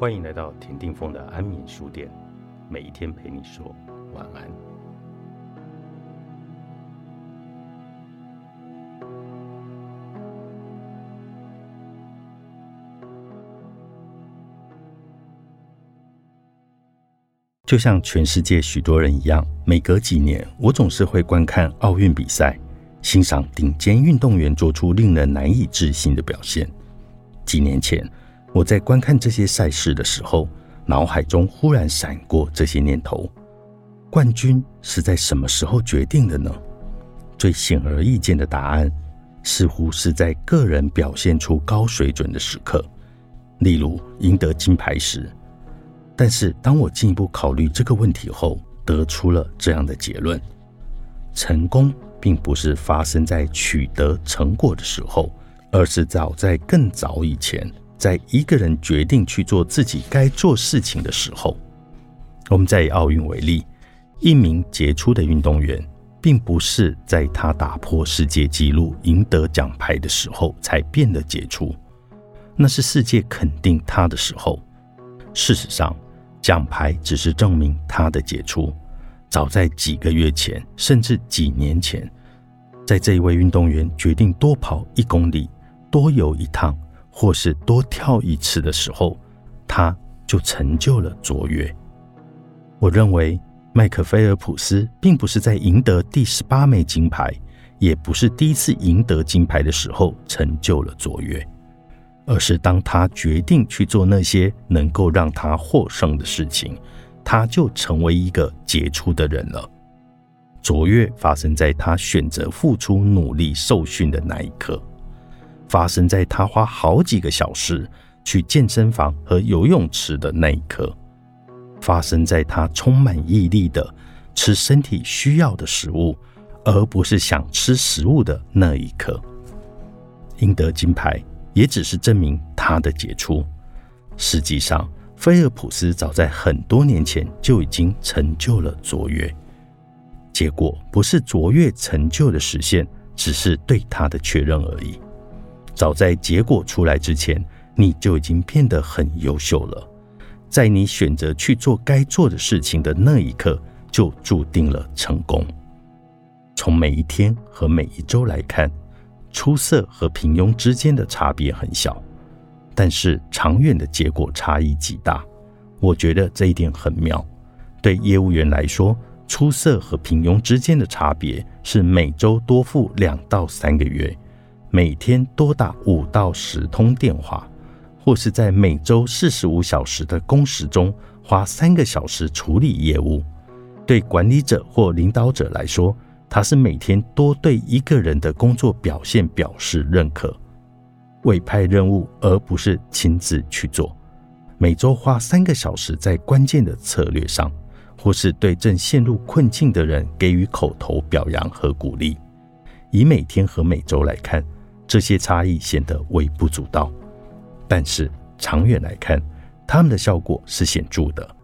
欢迎来到田定峰的安眠书店，每一天陪你说晚安。就像全世界许多人一样，每隔几年，我总是会观看奥运比赛，欣赏顶尖运动员做出令人难以置信的表现。几年前，我在观看这些赛事的时候，脑海中忽然闪过这些念头：冠军是在什么时候决定的呢？最显而易见的答案，似乎是在个人表现出高水准的时刻，例如赢得金牌时。但是，当我进一步考虑这个问题后，得出了这样的结论：成功并不是发生在取得成果的时候，而是早在更早以前，在一个人决定去做自己该做事情的时候。我们再以奥运为例，一名杰出的运动员，并不是在他打破世界纪录、赢得奖牌的时候才变得杰出，那是世界肯定他的时候。事实上，奖牌只是证明他的杰出。早在几个月前，甚至几年前，在这一位运动员决定多跑一公里、多游一趟，或是多跳一次的时候，他就成就了卓越。我认为，麦克菲尔普斯并不是在赢得第十八枚金牌，也不是第一次赢得金牌的时候成就了卓越。而是当他决定去做那些能够让他获胜的事情，他就成为一个杰出的人了。卓越发生在他选择付出努力受训的那一刻，发生在他花好几个小时去健身房和游泳池的那一刻，发生在他充满毅力的吃身体需要的食物，而不是想吃食物的那一刻。赢得金牌。也只是证明他的杰出。实际上，菲尔普斯早在很多年前就已经成就了卓越。结果不是卓越成就的实现，只是对他的确认而已。早在结果出来之前，你就已经变得很优秀了。在你选择去做该做的事情的那一刻，就注定了成功。从每一天和每一周来看。出色和平庸之间的差别很小，但是长远的结果差异极大。我觉得这一点很妙。对业务员来说，出色和平庸之间的差别是每周多付两到三个月，每天多打五到十通电话，或是在每周四十五小时的工时中花三个小时处理业务。对管理者或领导者来说，他是每天多对一个人的工作表现表示认可，委派任务而不是亲自去做。每周花三个小时在关键的策略上，或是对正陷入困境的人给予口头表扬和鼓励。以每天和每周来看，这些差异显得微不足道，但是长远来看，他们的效果是显著的。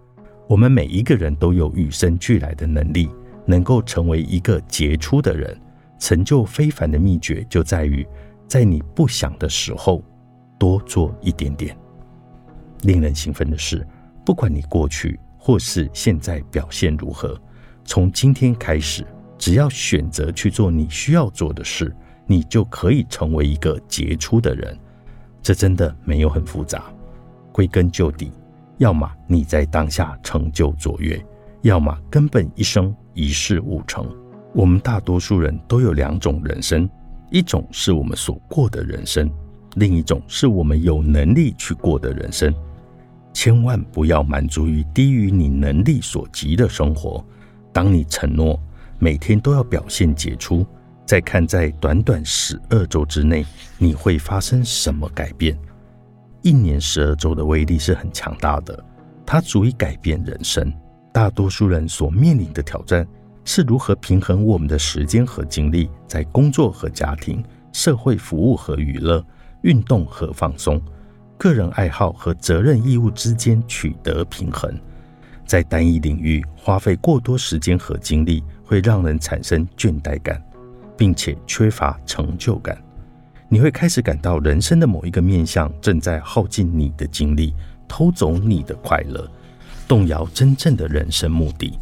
我们每一个人都有与生俱来的能力。能够成为一个杰出的人，成就非凡的秘诀就在于，在你不想的时候，多做一点点。令人兴奋的是，不管你过去或是现在表现如何，从今天开始，只要选择去做你需要做的事，你就可以成为一个杰出的人。这真的没有很复杂。归根究底，要么你在当下成就卓越，要么根本一生。一事无成。我们大多数人都有两种人生：一种是我们所过的人生，另一种是我们有能力去过的人生。千万不要满足于低于你能力所及的生活。当你承诺每天都要表现杰出，再看在短短十二周之内你会发生什么改变。一年十二周的威力是很强大的，它足以改变人生。大多数人所面临的挑战是如何平衡我们的时间和精力，在工作和家庭、社会服务和娱乐、运动和放松、个人爱好和责任义务之间取得平衡。在单一领域花费过多时间和精力，会让人产生倦怠感，并且缺乏成就感。你会开始感到人生的某一个面向正在耗尽你的精力，偷走你的快乐，动摇真正的人生目的。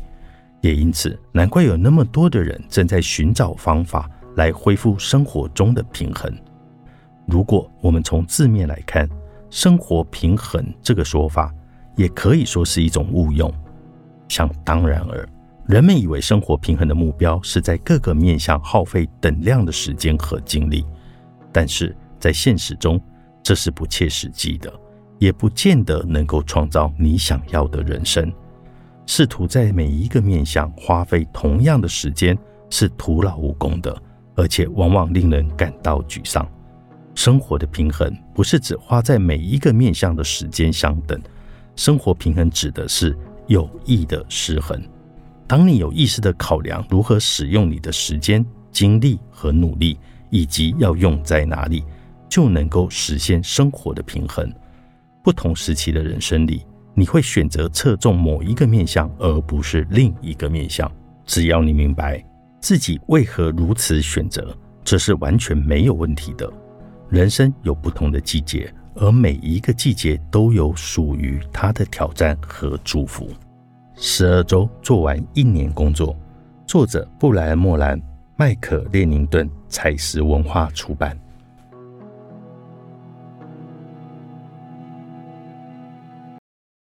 也因此，难怪有那么多的人正在寻找方法来恢复生活中的平衡。如果我们从字面来看，“生活平衡”这个说法，也可以说是一种误用。想当然尔，人们以为生活平衡的目标是在各个面向耗费等量的时间和精力，但是在现实中，这是不切实际的，也不见得能够创造你想要的人生。试图在每一个面向花费同样的时间是徒劳无功的，而且往往令人感到沮丧。生活的平衡不是指花在每一个面向的时间相等，生活平衡指的是有意的失衡。当你有意识的考量如何使用你的时间、精力和努力，以及要用在哪里，就能够实现生活的平衡。不同时期的人生里。你会选择侧重某一个面相，而不是另一个面相。只要你明白自己为何如此选择，这是完全没有问题的。人生有不同的季节，而每一个季节都有属于它的挑战和祝福。十二周做完一年工作，作者布莱恩·莫兰，麦克列宁顿，彩石文化出版。